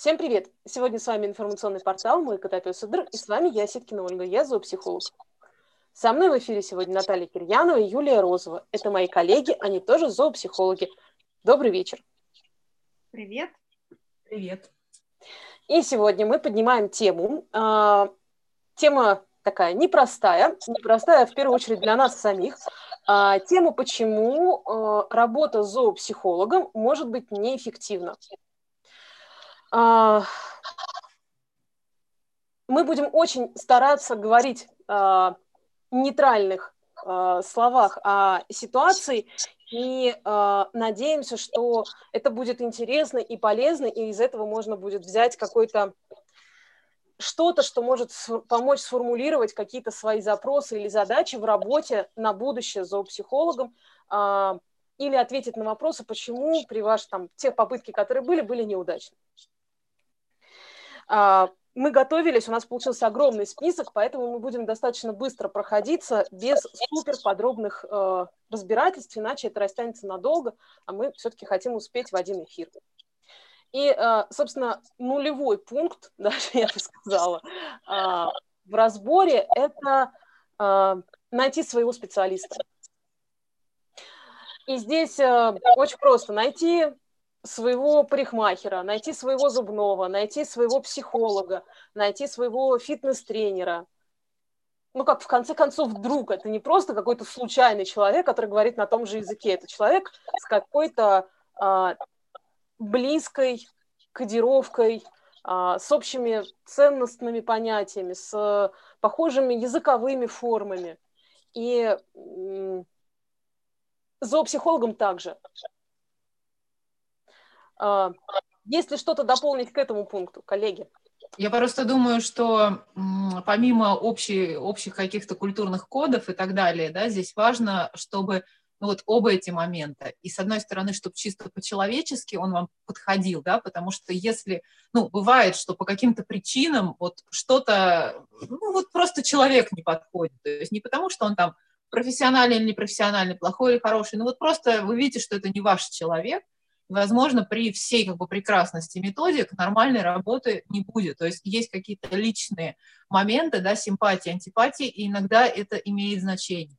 Всем привет! Сегодня с вами информационный портал «Мой котопес Идр», и с вами я, Ситкина Ольга, я зоопсихолог. Со мной в эфире сегодня Наталья Кирьянова и Юлия Розова. Это мои коллеги, они тоже зоопсихологи. Добрый вечер. Привет. Привет. И сегодня мы поднимаем тему. Э, тема такая непростая, непростая в первую очередь для нас самих. Э, тему, почему э, работа зоопсихологом может быть неэффективна. Э, мы будем очень стараться говорить э, нейтральных э, словах о ситуации и надеемся, что это будет интересно и полезно, и из этого можно будет взять какой-то что-то, что может помочь сформулировать какие-то свои запросы или задачи в работе на будущее зоопсихологом, или ответить на вопросы, почему при ваших там те попытки, которые были, были неудачны. А, мы готовились, у нас получился огромный список, поэтому мы будем достаточно быстро проходиться без супер подробных э, разбирательств, иначе это растянется надолго, а мы все-таки хотим успеть в один эфир. И, э, собственно, нулевой пункт, даже я бы сказала, э, в разборе – это э, найти своего специалиста. И здесь э, очень просто найти своего парикмахера, найти своего зубного, найти своего психолога, найти своего фитнес-тренера. Ну, как в конце концов, вдруг это не просто какой-то случайный человек, который говорит на том же языке. Это человек с какой-то а, близкой кодировкой, а, с общими ценностными понятиями, с похожими языковыми формами. И зоопсихологом также. А, есть ли что-то дополнить к этому пункту, коллеги? Я просто думаю, что помимо общей, общих каких-то культурных кодов и так далее, да, здесь важно, чтобы ну, вот оба эти момента. И с одной стороны, чтобы чисто по-человечески он вам подходил, да, потому что если, ну, бывает, что по каким-то причинам вот что-то, ну, вот просто человек не подходит. То есть не потому, что он там профессиональный или непрофессиональный, плохой или хороший, ну вот просто вы видите, что это не ваш человек, возможно, при всей как бы прекрасности методик нормальной работы не будет. То есть есть какие-то личные моменты, да, симпатии, антипатии, и иногда это имеет значение.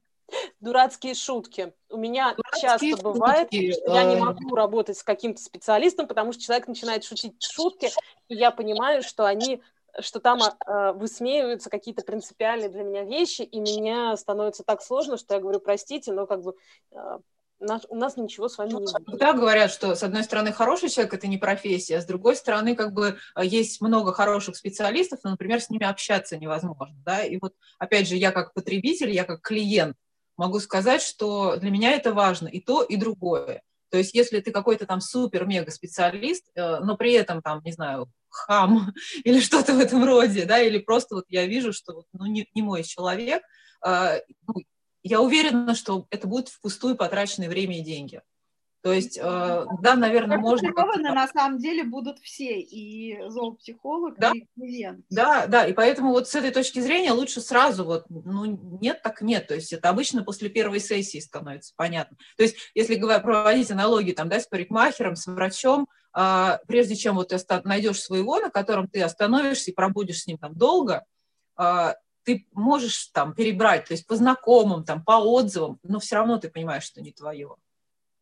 Дурацкие шутки. У меня Дурацкие часто шутки. бывает, что я не э, могу работать с каким-то специалистом, потому что человек начинает шутить шутки, и я понимаю, что они что там э, высмеиваются какие-то принципиальные для меня вещи, и мне становится так сложно, что я говорю, простите, но как бы э, нас, у нас ничего с вами не будет. Да, говорят, что с одной стороны хороший человек – это не профессия, а с другой стороны как бы а, есть много хороших специалистов, но, например, с ними общаться невозможно. Да? И вот, опять же, я как потребитель, я как клиент могу сказать, что для меня это важно и то, и другое. То есть если ты какой-то там супер-мега-специалист, э, но при этом там, не знаю, хам или что-то в этом роде, да, или просто вот я вижу, что ну, не, не мой человек, э, ну, я уверена, что это будет впустую потраченное время и деньги. То есть, э, да, наверное, можно... на самом деле будут все, и зоопсихолог, да? и клиент. Да, да, и поэтому вот с этой точки зрения лучше сразу вот, ну, нет, так нет. То есть это обычно после первой сессии становится понятно. То есть если говорить, проводить аналогии там, да, с парикмахером, с врачом, э, прежде чем вот ты найдешь своего, на котором ты остановишься и пробудешь с ним там долго, э, ты можешь там перебрать, то есть по знакомым, там, по отзывам, но все равно ты понимаешь, что не твое.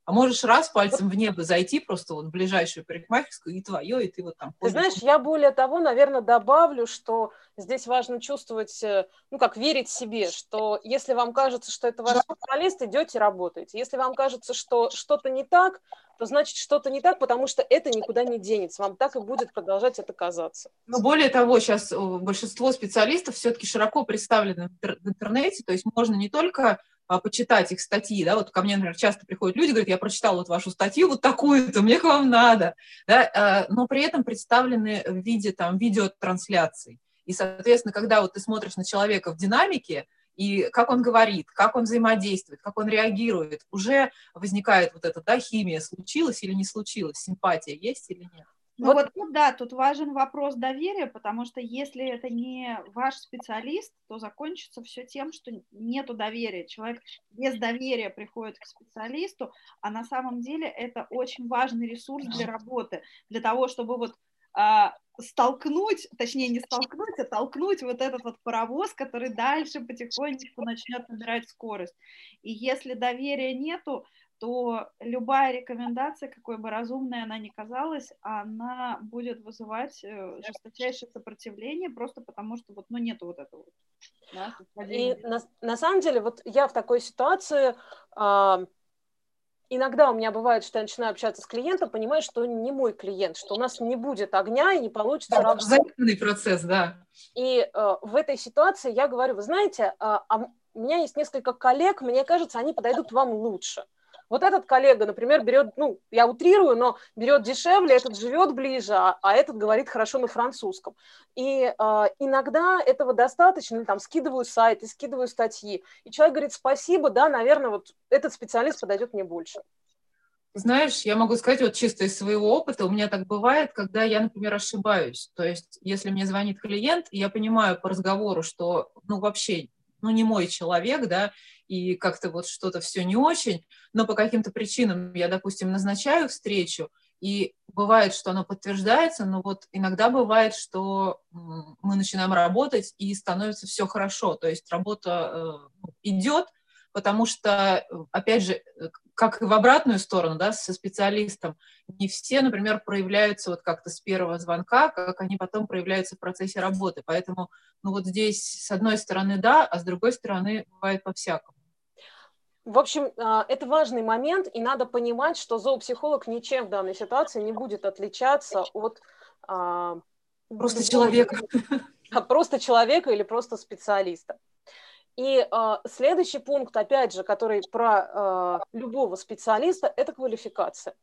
А можешь раз пальцем в небо зайти просто вот в ближайшую парикмахерскую, и твое, и ты вот там... Ты знаешь, я более того, наверное, добавлю, что здесь важно чувствовать, э, ну, как верить себе, что если вам кажется, что это ваш специалист, идете работаете. Если вам кажется, что что-то не так, то значит что-то не так, потому что это никуда не денется. Вам так и будет продолжать это казаться. Но более того, сейчас э, большинство специалистов все-таки широко представлены в интернете, то есть можно не только а, почитать их статьи, да, вот ко мне, например, часто приходят люди, говорят, я прочитал вот вашу статью, вот такую-то, мне к вам надо, да, а, но при этом представлены в виде там видеотрансляций. И, соответственно, когда вот ты смотришь на человека в динамике, и как он говорит, как он взаимодействует, как он реагирует, уже возникает вот эта, да, химия, случилась или не случилась, симпатия есть или нет. Ну вот, вот тут, да, тут важен вопрос доверия, потому что если это не ваш специалист, то закончится все тем, что нету доверия. Человек без доверия приходит к специалисту, а на самом деле это очень важный ресурс для работы, для того, чтобы вот а, столкнуть, точнее не столкнуть, а толкнуть вот этот вот паровоз, который дальше потихонечку начнет набирать скорость. И если доверия нету, то любая рекомендация, какой бы разумной она ни казалась, она будет вызывать э, жесточайшее сопротивление, просто потому что вот, ну, нету вот этого. Да, И на, на самом деле, вот я в такой ситуации, э, иногда у меня бывает, что я начинаю общаться с клиентом, понимаю, что он не мой клиент, что у нас не будет огня и не получится да, Взаимный процесс, да. И э, в этой ситуации я говорю, вы знаете, э, а у меня есть несколько коллег, мне кажется, они подойдут вам лучше. Вот этот коллега, например, берет, ну, я утрирую, но берет дешевле, этот живет ближе, а, а этот говорит хорошо на французском. И э, иногда этого достаточно, там, скидываю сайты, скидываю статьи, и человек говорит, спасибо, да, наверное, вот этот специалист подойдет мне больше. Знаешь, я могу сказать вот чисто из своего опыта, у меня так бывает, когда я, например, ошибаюсь. То есть, если мне звонит клиент, и я понимаю по разговору, что, ну, вообще ну, не мой человек, да, и как-то вот что-то все не очень, но по каким-то причинам я, допустим, назначаю встречу, и бывает, что оно подтверждается, но вот иногда бывает, что мы начинаем работать, и становится все хорошо, то есть работа э, идет, потому что, опять же, как и в обратную сторону, да, со специалистом, не все, например, проявляются вот как-то с первого звонка, как они потом проявляются в процессе работы. Поэтому, ну вот здесь с одной стороны да, а с другой стороны бывает по-всякому. В общем, а, это важный момент, и надо понимать, что зоопсихолог ничем в данной ситуации не будет отличаться от а, просто человека. Просто человека или просто специалиста. И э, следующий пункт, опять же, который про э, любого специалиста, это квалификация.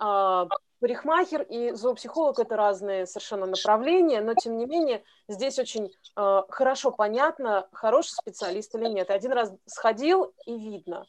Э, парикмахер и зоопсихолог – это разные совершенно направления, но, тем не менее, здесь очень э, хорошо понятно, хороший специалист или нет. Один раз сходил, и видно.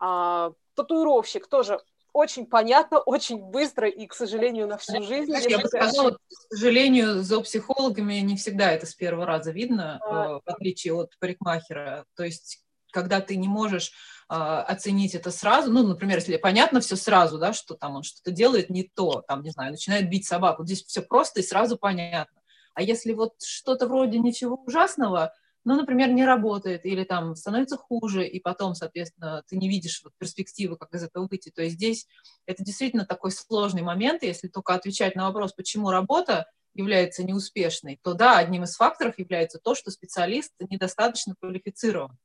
А, татуировщик тоже очень понятно, очень быстро и, к сожалению, на всю жизнь. Знаешь, я бы сказала, к сожалению, за психологами не всегда это с первого раза видно, а... в отличие от парикмахера. То есть когда ты не можешь э, оценить это сразу, ну, например, если понятно все сразу, да, что там он что-то делает не то, там, не знаю, начинает бить собаку, здесь все просто и сразу понятно. А если вот что-то вроде ничего ужасного, ну, например, не работает или там становится хуже, и потом, соответственно, ты не видишь вот перспективы, как из этого выйти. То есть здесь это действительно такой сложный момент, если только отвечать на вопрос, почему работа является неуспешной, то да, одним из факторов является то, что специалист недостаточно квалифицирован.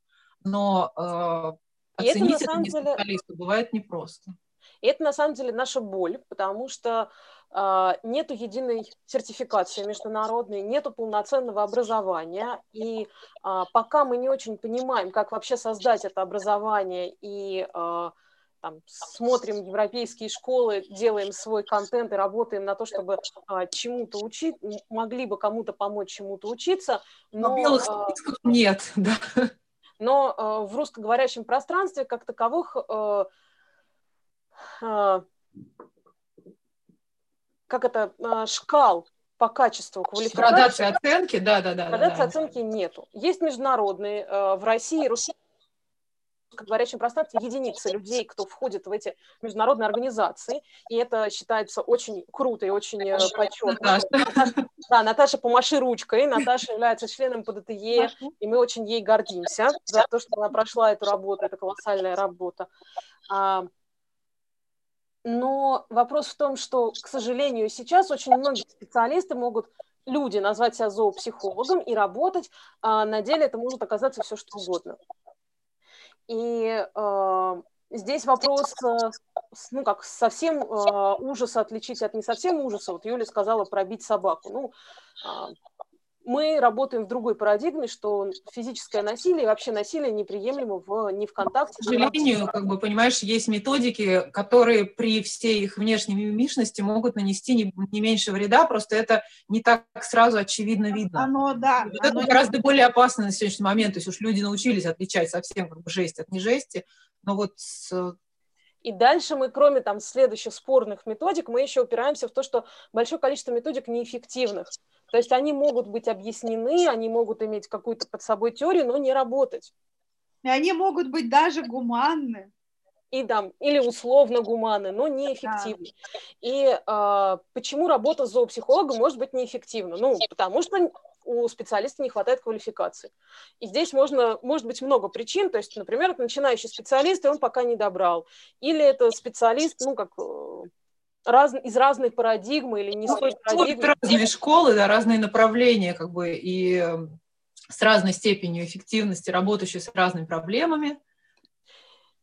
Но э, оценить это, это деле... специалисту бывает непросто. И это на самом деле наша боль, потому что а, нету единой сертификации международной, нету полноценного образования, и а, пока мы не очень понимаем, как вообще создать это образование и а, там, смотрим европейские школы, делаем свой контент и работаем на то, чтобы а, чему-то учить, могли бы кому-то помочь чему-то учиться. Но, но белых а, нет, да. Но а, в русскоговорящем пространстве как таковых а, а, как это, шкал по качеству квалификации. Градации оценки, да, да, да. Градации да, оценки нету. Есть международные, в России, говорящем пространстве единицы людей, кто входит в эти международные организации, и это считается очень круто и очень э, почетно. Наташа. Да, Наташа, помаши ручкой, Наташа является членом ПДТЕ, и мы очень ей гордимся за то, что она прошла эту работу, это колоссальная работа. А, но вопрос в том, что, к сожалению, сейчас очень многие специалисты могут люди назвать себя зоопсихологом и работать, а на деле это может оказаться все что угодно. И э, здесь вопрос, э, ну как, совсем э, ужаса отличить от не совсем ужаса. Вот Юля сказала пробить собаку. Ну, э, мы работаем в другой парадигме, что физическое насилие и вообще насилие неприемлемо в, не в контакте. К сожалению, как бы, понимаешь, есть методики, которые при всей их внешней мимишности могут нанести не, не меньше вреда, просто это не так сразу очевидно видно. Оно, да. Вот оно это гораздо более опасно на сегодняшний момент, то есть уж люди научились отличать совсем как бы жесть от нежести, но вот и дальше мы, кроме там следующих спорных методик, мы еще упираемся в то, что большое количество методик неэффективных. То есть они могут быть объяснены, они могут иметь какую-то под собой теорию, но не работать. И они могут быть даже гуманны. и там, или условно гуманны, но неэффективны. Да. И э, почему работа с зоопсихологом может быть неэффективна? Ну, потому что у специалиста не хватает квалификации. И здесь можно, может быть много причин, то есть, например, начинающий специалист, и он пока не добрал. Или это специалист, ну, как э, раз, из разной парадигмы или не с той парадигмы. Разные школы, да, разные направления, как бы, и э, с разной степенью эффективности, работающие с разными проблемами.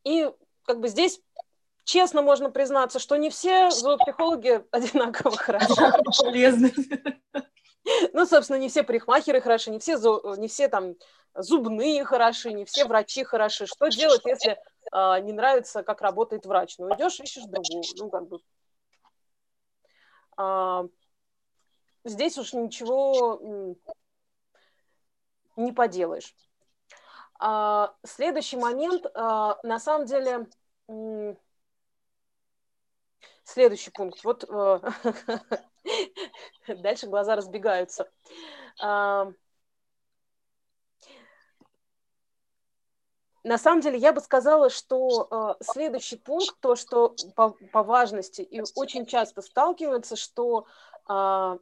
И как бы здесь честно можно признаться, что не все зоопсихологи одинаково хороши. Полезны. Ну, собственно, не все парикмахеры хороши, не все, не все там зубные хороши, не все врачи хороши. Что делать, если э, не нравится, как работает врач? Ну, идешь, ищешь другого. Ну, как бы. А, здесь уж ничего не поделаешь. А, следующий момент, а, на самом деле, следующий пункт. Вот э, дальше глаза разбегаются. На самом деле, я бы сказала, что э, следующий пункт, то, что по, по важности и очень часто сталкиваются, что э,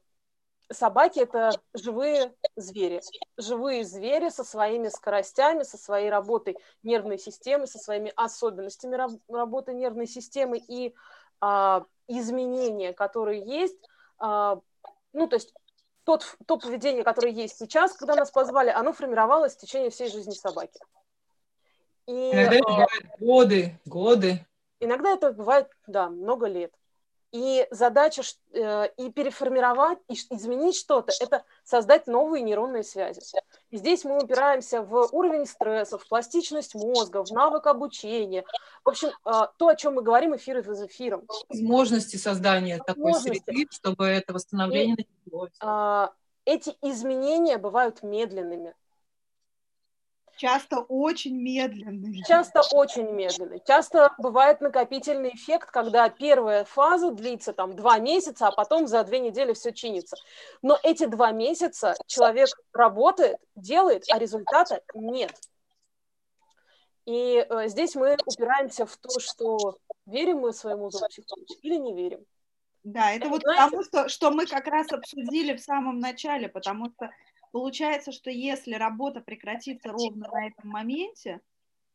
собаки это живые звери. Живые звери со своими скоростями, со своей работой нервной системы, со своими особенностями раб- работы нервной системы и а, изменения, которые есть. А, ну, то есть тот, то поведение, которое есть сейчас, когда нас позвали, оно формировалось в течение всей жизни собаки. И, Иногда это бывает годы, годы. Иногда это бывает, да, много лет. И задача э, и переформировать, и изменить что-то, это создать новые нейронные связи. И здесь мы упираемся в уровень стресса, в пластичность мозга, в навык обучения. В общем, э, то, о чем мы говорим эфир из эфиром. Возможности создания такой среды, чтобы это восстановление и, началось. Э, эти изменения бывают медленными. Часто очень медленный. Часто очень медленный. Часто бывает накопительный эффект, когда первая фаза длится там два месяца, а потом за две недели все чинится. Но эти два месяца человек работает, делает, а результата нет. И э, здесь мы упираемся в то, что верим мы своему зоопсихологу или не верим. Да, это вот Знаете, потому, что, что мы как раз обсудили в самом начале, потому что Получается, что если работа прекратится ровно на этом моменте,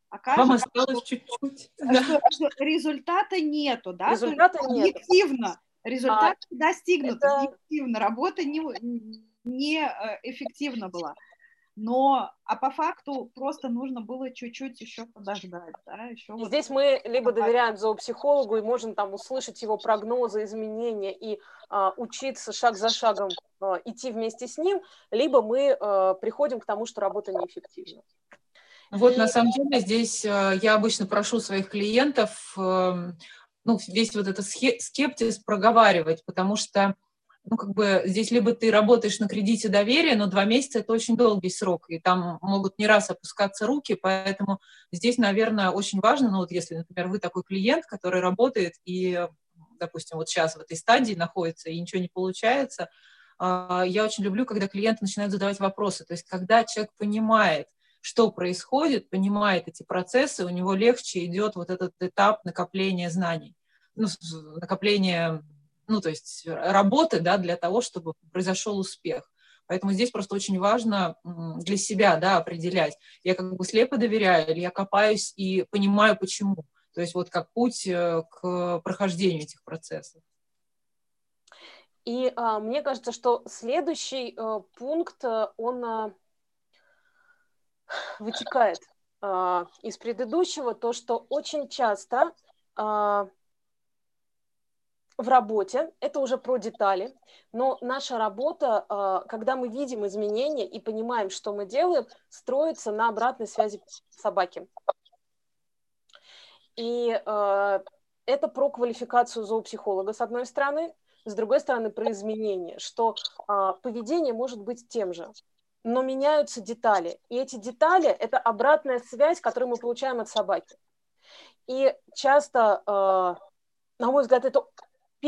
окажется, Вам что, чуть-чуть. Что, что результата нету, да? Результата нет. Объективно. Результат а, достигнут это... объективно. Работа не, не э, эффективна была. Но, а по факту просто нужно было чуть-чуть еще подождать, да, еще вот Здесь мы либо доверяем зоопсихологу и можем там услышать его прогнозы, изменения и а, учиться шаг за шагом а, идти вместе с ним, либо мы а, приходим к тому, что работа неэффективна. Вот на самом деле здесь а, я обычно прошу своих клиентов эм, ну, весь вот этот скептиз проговаривать, потому что ну, как бы здесь либо ты работаешь на кредите доверия, но два месяца – это очень долгий срок, и там могут не раз опускаться руки, поэтому здесь, наверное, очень важно, ну, вот если, например, вы такой клиент, который работает и, допустим, вот сейчас в этой стадии находится и ничего не получается, а, я очень люблю, когда клиенты начинают задавать вопросы, то есть когда человек понимает, что происходит, понимает эти процессы, у него легче идет вот этот этап накопления знаний, ну, накопления ну, то есть работы, да, для того, чтобы произошел успех. Поэтому здесь просто очень важно для себя, да, определять, я как бы слепо доверяю или я копаюсь и понимаю, почему. То есть вот как путь э, к прохождению этих процессов. И а, мне кажется, что следующий а, пункт, э, он а, вытекает а, из предыдущего, то, что очень часто а, в работе, это уже про детали, но наша работа, а, когда мы видим изменения и понимаем, что мы делаем, строится на обратной связи собаки. И а, это про квалификацию зоопсихолога, с одной стороны, с другой стороны, про изменения, что а, поведение может быть тем же, но меняются детали. И эти детали – это обратная связь, которую мы получаем от собаки. И часто, на мой взгляд, это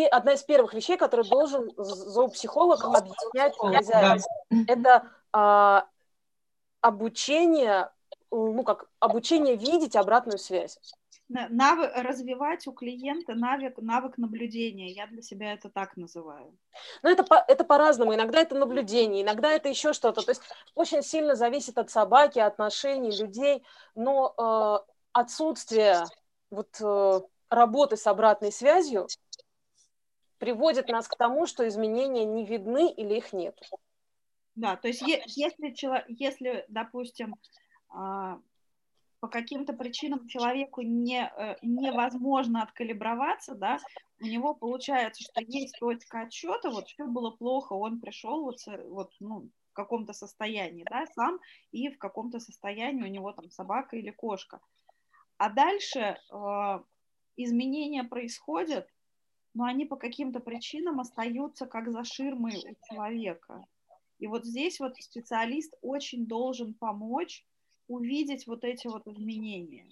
одна из первых вещей, которую должен зоопсихолог объяснять хозяину. Это а, обучение, ну как, обучение видеть обратную связь. навык, развивать у клиента навык, навык наблюдения. Я для себя это так называю. Ну, это, по, это по-разному. Иногда это наблюдение, иногда это еще что-то. То есть очень сильно зависит от собаки, отношений, людей. Но э, отсутствие вот, э, работы с обратной связью приводит нас к тому, что изменения не видны или их нет. Да, то есть если, если допустим, а, по каким-то причинам человеку не, э, невозможно откалиброваться, да, у него получается, что есть точка отчета, вот все было плохо, он пришел вот, вот ну, в каком-то состоянии, да, сам, и в каком-то состоянии у него там собака или кошка. А дальше э, изменения происходят, но они по каким-то причинам остаются как за ширмой у человека. И вот здесь вот специалист очень должен помочь увидеть вот эти вот изменения.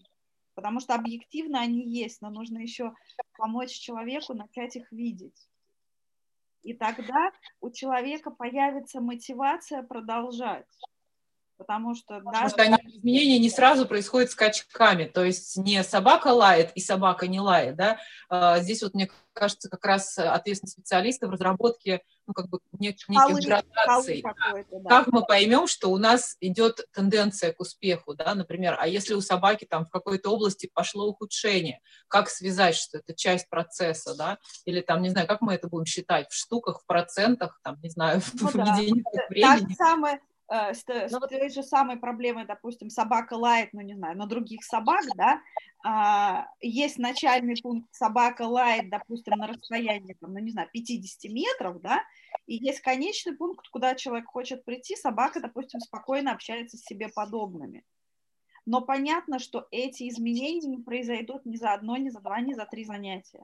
Потому что объективно они есть, но нужно еще помочь человеку начать их видеть. И тогда у человека появится мотивация продолжать. Потому что, Потому что они, изменения не сразу происходят скачками, то есть не собака лает и собака не лает, да. А, здесь вот мне кажется как раз ответственность специалиста в разработке ну, как бы нек- неких градаций. Да. Как мы поймем, что у нас идет тенденция к успеху, да, например, а если у собаки там в какой-то области пошло ухудшение, как связать, что это часть процесса, да, или там, не знаю, как мы это будем считать, в штуках, в процентах, там, не знаю, ну, в да. единицах времени. Так самое, э, с, с ну той же самой проблемой, допустим, собака лает, ну, не знаю, на других собак, да, а, есть начальный пункт, собака лает, допустим, на расстоянии, там, ну, не знаю, 50 метров, да, и есть конечный пункт, куда человек хочет прийти, собака, допустим, спокойно общается с себе подобными. Но понятно, что эти изменения не произойдут ни за одно, ни за два, ни за три занятия.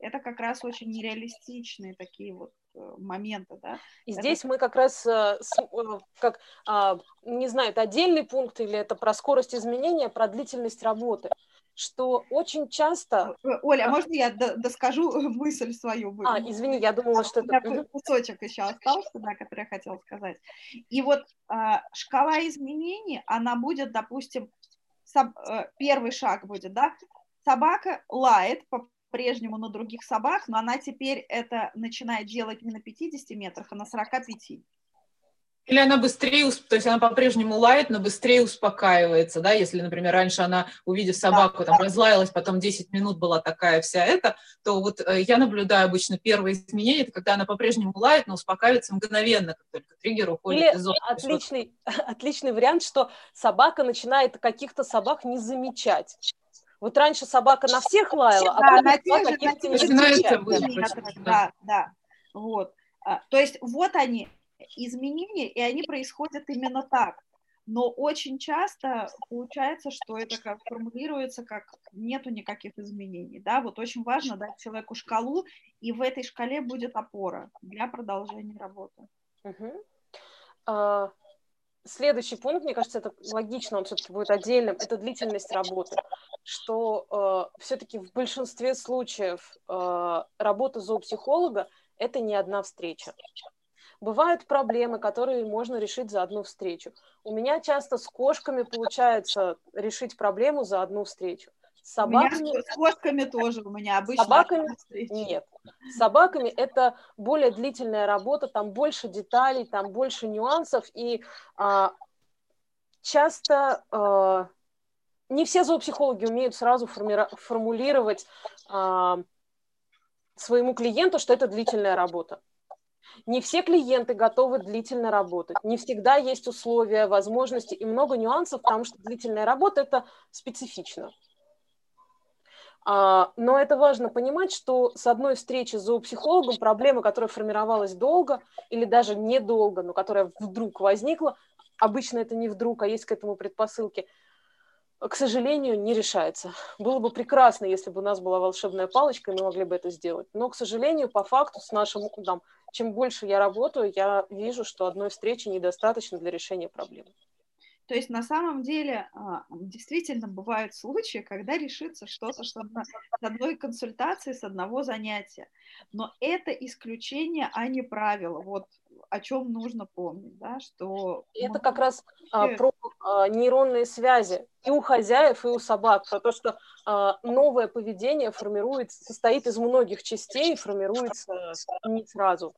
Это как раз очень нереалистичные такие вот э, моменты, да. И это... здесь мы как раз, э, э, как, а, не знаю, это отдельный пункт или это про скорость изменения, про длительность работы что очень часто... Оля, а можно я доскажу мысль свою? А, извини, я думала, что это... У меня кусочек еще остался, да, который я хотела сказать. И вот а, шкала изменений, она будет, допустим, первый шаг будет, да, собака лает по-прежнему на других собак, но она теперь это начинает делать не на 50 метрах, а на 45. Или она быстрее, то есть она по-прежнему лает, но быстрее успокаивается, да, если, например, раньше она, увидев собаку, там, разлаялась, потом 10 минут была такая вся эта, то вот э, я наблюдаю обычно первые изменения, это когда она по-прежнему лает, но успокаивается мгновенно, как только триггер уходит Или из зоны. Отличный, отличный вариант, что собака начинает каких-то собак не замечать. Вот раньше собака на всех лаяла, а да, на тех же, на тех же, да, да, вот. А, то есть вот они, изменения, и они происходят именно так. Но очень часто получается, что это как формулируется как нету никаких изменений. Да? Вот очень важно дать человеку шкалу, и в этой шкале будет опора для продолжения работы. Угу. А, следующий пункт, мне кажется, это логично, он все-таки будет отдельным, это длительность работы. Что э, все-таки в большинстве случаев э, работа зоопсихолога это не одна встреча. Бывают проблемы, которые можно решить за одну встречу. У меня часто с кошками получается решить проблему за одну встречу. Собаками... с кошками тоже у меня обычно. Собаками нет. С собаками это более длительная работа, там больше деталей, там больше нюансов, и а, часто а, не все зоопсихологи умеют сразу форми- формулировать а, своему клиенту, что это длительная работа. Не все клиенты готовы длительно работать. Не всегда есть условия, возможности и много нюансов, потому что длительная работа – это специфично. А, но это важно понимать, что с одной встречи с зоопсихологом проблема, которая формировалась долго или даже недолго, но которая вдруг возникла, обычно это не вдруг, а есть к этому предпосылки, к сожалению, не решается. Было бы прекрасно, если бы у нас была волшебная палочка, и мы могли бы это сделать. Но, к сожалению, по факту, с нашим там, чем больше я работаю, я вижу, что одной встречи недостаточно для решения проблемы. То есть на самом деле а, действительно бывают случаи, когда решится что-то с одной консультации, с одного занятия. Но это исключение, а не правило. Вот о чем нужно помнить, да, что... Это как раз а, про э, нейронные связи и у хозяев, и у собак, про то, что э, новое поведение формируется, состоит из многих частей, формируется не сразу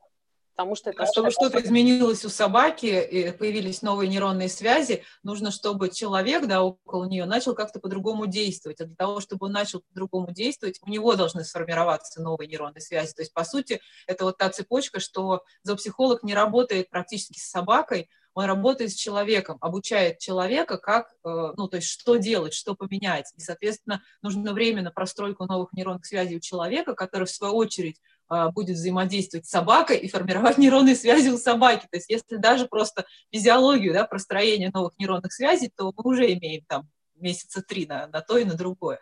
потому что это... А чтобы что-то изменилось у собаки, и появились новые нейронные связи, нужно, чтобы человек, да, около нее начал как-то по-другому действовать. А для того, чтобы он начал по-другому действовать, у него должны сформироваться новые нейронные связи. То есть, по сути, это вот та цепочка, что зоопсихолог не работает практически с собакой, он работает с человеком, обучает человека, как, э, ну, то есть что делать, что поменять. И, соответственно, нужно время на простройку новых нейронных связей у человека, который, в свою очередь, э, будет взаимодействовать с собакой и формировать нейронные связи у собаки. То есть если даже просто физиологию, да, простроение новых нейронных связей, то мы уже имеем там месяца три на, на то и на другое.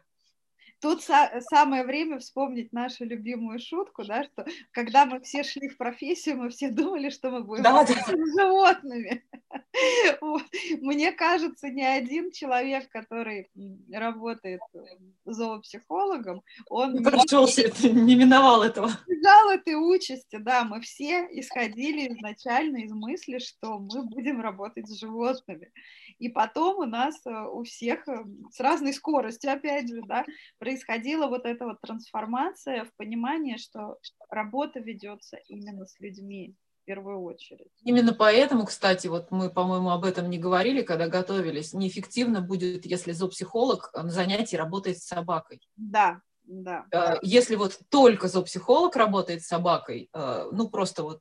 Тут самое время вспомнить нашу любимую шутку, да, что когда мы все шли в профессию, мы все думали, что мы будем да, да. животными. Вот. Мне кажется, ни один человек, который работает зоопсихологом, он не не, не миновал этого. Избежал этой участи, да, мы все исходили изначально из мысли, что мы будем работать с животными. И потом у нас э, у всех э, с разной скоростью, опять же, да, происходила вот эта вот трансформация в понимание, что работа ведется именно с людьми в первую очередь. Именно поэтому, кстати, вот мы, по-моему, об этом не говорили, когда готовились, неэффективно будет, если зоопсихолог на занятии работает с собакой. Да, да. Если вот только зоопсихолог работает с собакой, ну просто вот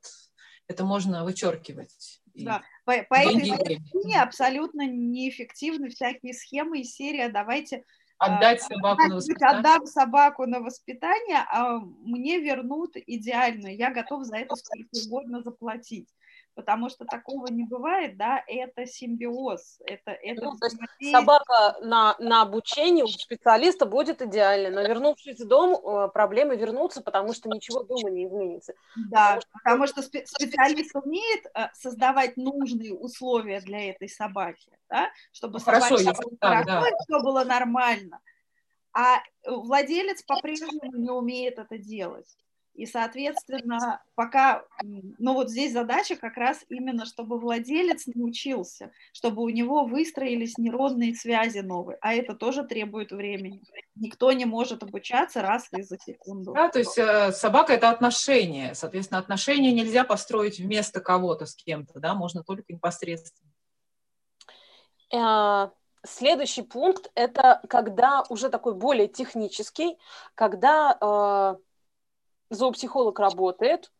это можно вычеркивать. Да, по, по этой причине абсолютно неэффективны всякие схемы и серия «давайте Отдать собаку на воспитание. Отдам собаку на воспитание, а мне вернут идеально. Я готов за это сколько угодно заплатить потому что такого не бывает, да, это симбиоз, это, это ну, есть собака на, на обучении у специалиста будет идеально, но вернувшись в дом, э, проблемы вернутся, потому что ничего дома не изменится. Да, потому что, потому что специалист умеет э, создавать нужные условия для этой собаки, да, чтобы Хорошо, собаке было так, хорошо, да. все было нормально, а владелец по-прежнему не умеет это делать. И, соответственно, пока, ну вот здесь задача как раз именно, чтобы владелец научился, чтобы у него выстроились нейронные связи новые, а это тоже требует времени. Никто не может обучаться раз и за секунду. Да, то есть э, собака – это отношения, соответственно, отношения нельзя построить вместо кого-то с кем-то, да, можно только непосредственно. Э, следующий пункт – это когда уже такой более технический, когда э, зоопсихолог работает,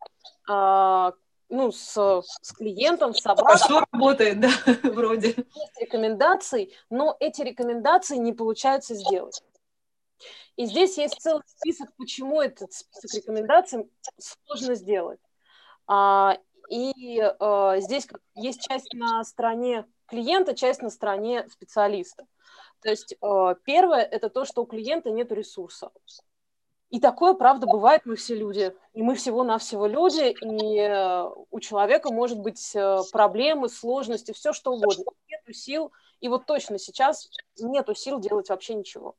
а, ну, с, с клиентом, с собакой. Хорошо работает, да, вроде. Есть рекомендации, но эти рекомендации не получается сделать. И здесь есть целый список, почему этот список рекомендаций сложно сделать. А, и а, здесь есть часть на стороне клиента, часть на стороне специалиста. То есть а, первое – это то, что у клиента нет ресурса. И такое, правда, бывает, мы все люди. И мы всего-навсего люди, и э, у человека может быть э, проблемы, сложности, все что угодно. Нету сил, и вот точно сейчас нету сил делать вообще ничего.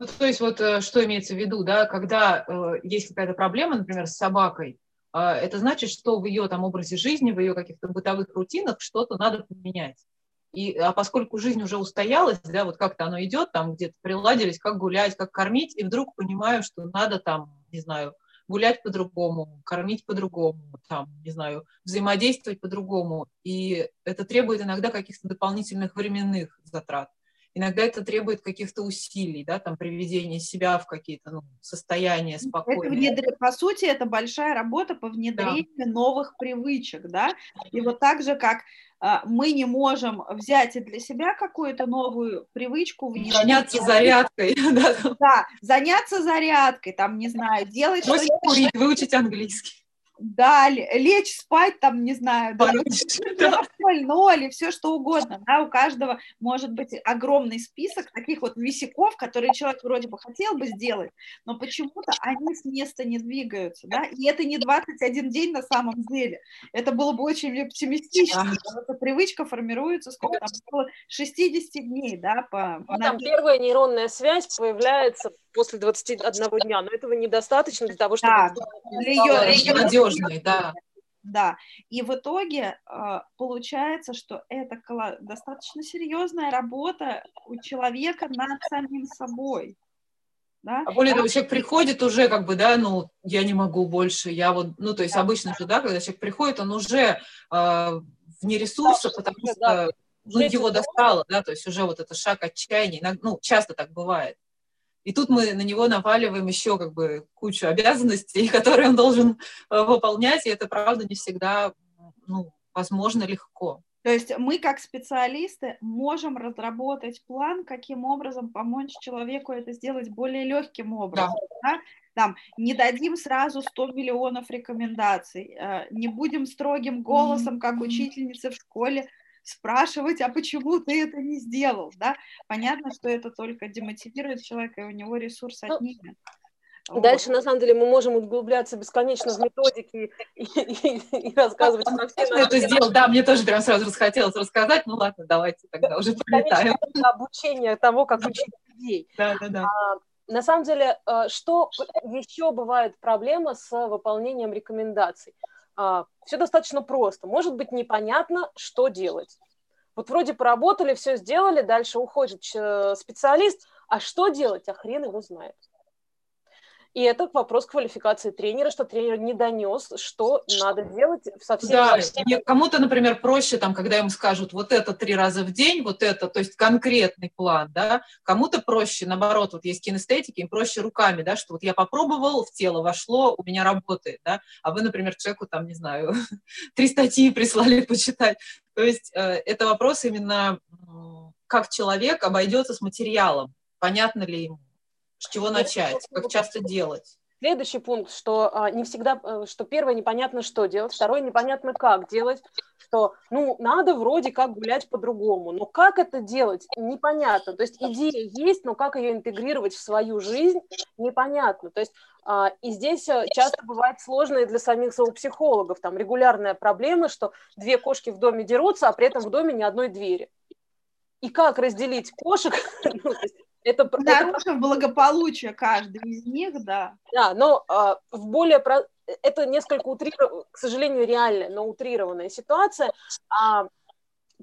Ну, то есть вот э, что имеется в виду, да, когда э, есть какая-то проблема, например, с собакой, э, это значит, что в ее там образе жизни, в ее каких-то бытовых рутинах что-то надо поменять. И, а поскольку жизнь уже устоялась, да, вот как-то оно идет, там где-то приладились, как гулять, как кормить, и вдруг понимаю, что надо там, не знаю, гулять по-другому, кормить по-другому, там, не знаю, взаимодействовать по-другому. И это требует иногда каких-то дополнительных временных затрат. Иногда это требует каких-то усилий, да, там, приведения себя в какие-то ну, состояния спокойные. Это внедр... По сути, это большая работа по внедрению да. новых привычек, да, и вот так же, как а, мы не можем взять и для себя какую-то новую привычку. Заняться зарядкой. Да. да, заняться зарядкой, там, не знаю, делать что-нибудь. курить, выучить английский да, лечь спать, там, не знаю, да, 0 все что угодно, да, у каждого может быть огромный список таких вот висяков, которые человек вроде бы хотел бы сделать, но почему-то они с места не двигаются, да, и это не 21 день на самом деле, это было бы очень оптимистично, да. эта привычка формируется, сколько там было, 60 дней, да, по... Ну, там первая нейронная связь появляется после 21 дня, но этого недостаточно для того, чтобы... Да, для ее, надежной, да. Да, и в итоге э, получается, что это достаточно серьезная работа у человека над самим собой. Да? А более того, человек приходит уже как бы, да, ну, я не могу больше, я вот, ну, то есть да. обычно же, да, когда человек приходит, он уже э, вне ресурса, да, потому что да. ну, его достало, да, то есть уже вот это шаг отчаяния, ну, часто так бывает. И тут мы на него наваливаем еще как бы кучу обязанностей, которые он должен э, выполнять, и это, правда, не всегда ну, возможно легко. То есть мы, как специалисты, можем разработать план, каким образом помочь человеку это сделать более легким образом. Да. Да? Там, не дадим сразу 100 миллионов рекомендаций, э, не будем строгим голосом, как учительница в школе, спрашивать, а почему ты это не сделал, да? Понятно, что это только демотивирует человека, и у него ресурс ну, отнимет. Дальше, вот. на самом деле, мы можем углубляться бесконечно в методики и, и, и рассказывать про все это сделал, да, мне тоже прям сразу расхотелось рассказать, ну ладно, давайте тогда уже полетаем. Обучение того, как учить людей. Да, да, да. А, на самом деле, э, что еще бывает проблема с выполнением рекомендаций? А, все достаточно просто. Может быть непонятно, что делать. Вот вроде поработали, все сделали, дальше уходит э, специалист, а что делать, а хрен его знает. И это вопрос квалификации тренера, что тренер не донес, что надо делать совсем. Да, кому-то, например, проще, там, когда им скажут, вот это три раза в день, вот это, то есть конкретный план, да, кому-то проще, наоборот, вот есть кинестетики, им проще руками, да, что вот я попробовал, в тело вошло, у меня работает, да, а вы, например, человеку, там, не знаю, три статьи прислали почитать. То есть э, это вопрос именно, как человек обойдется с материалом, понятно ли ему. С чего начать? Как часто делать? Следующий пункт, что а, не всегда, э, что первое непонятно, что делать, второе непонятно, как делать, что, ну, надо вроде как гулять по-другому, но как это делать, непонятно. То есть идея есть, но как ее интегрировать в свою жизнь, непонятно. То есть а, и здесь э, часто бывает сложно и для самих зоопсихологов, там регулярная проблема, что две кошки в доме дерутся, а при этом в доме ни одной двери. И как разделить кошек, ну, это, Нарушив это... благополучие каждой из них, да. Да, но а, в более... Про... Это несколько утрированная, к сожалению, реальная, но утрированная ситуация. А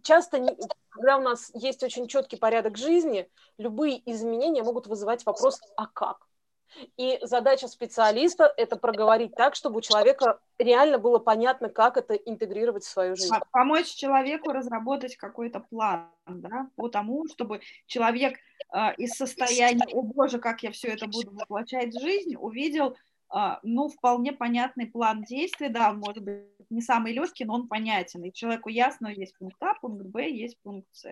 часто, не... когда у нас есть очень четкий порядок жизни, любые изменения могут вызывать вопрос «а как?». И задача специалиста – это проговорить так, чтобы у человека реально было понятно, как это интегрировать в свою жизнь. Помочь человеку разработать какой-то план, да, по тому, чтобы человек э, из состояния «О боже, как я все это буду воплощать в жизнь» увидел – ну, вполне понятный план действий, да, может быть не самый легкий, но он понятен, и человеку ясно, есть пункт А, пункт Б, есть пункт С.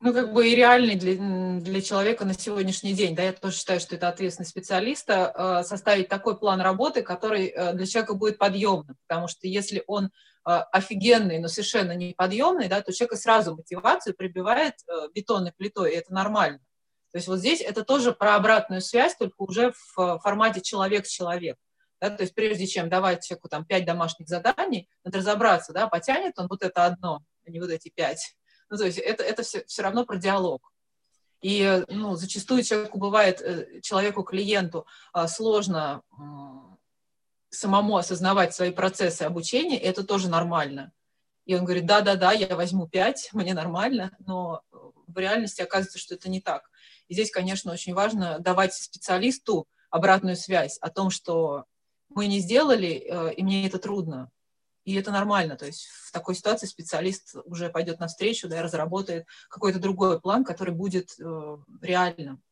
Ну, как бы и реальный для, для человека на сегодняшний день, да, я тоже считаю, что это ответственность специалиста а, составить такой план работы, который э, для человека будет подъемным, потому что если он а, офигенный, но совершенно неподъемный, да, то человека сразу мотивацию прибивает э, бетонной плитой, и это нормально. То есть вот здесь это тоже про обратную связь, только уже в формате человек с человек. Да, то есть прежде чем давать человеку там пять домашних заданий, надо разобраться, да, потянет он вот это одно, а не вот эти пять. Ну, то есть это, это все, все равно про диалог. И ну, зачастую человеку бывает, э, человеку, клиенту а, сложно самому осознавать свои процессы обучения, и это тоже нормально. И он говорит, да-да-да, я возьму пять, мне нормально, но в реальности оказывается, что это не так. И здесь, конечно, очень важно давать специалисту обратную связь о том, что мы не сделали, э, и мне это трудно. И это нормально. То есть в такой ситуации специалист уже пойдет навстречу, да, и разработает какой-то другой план, который будет э, реальным.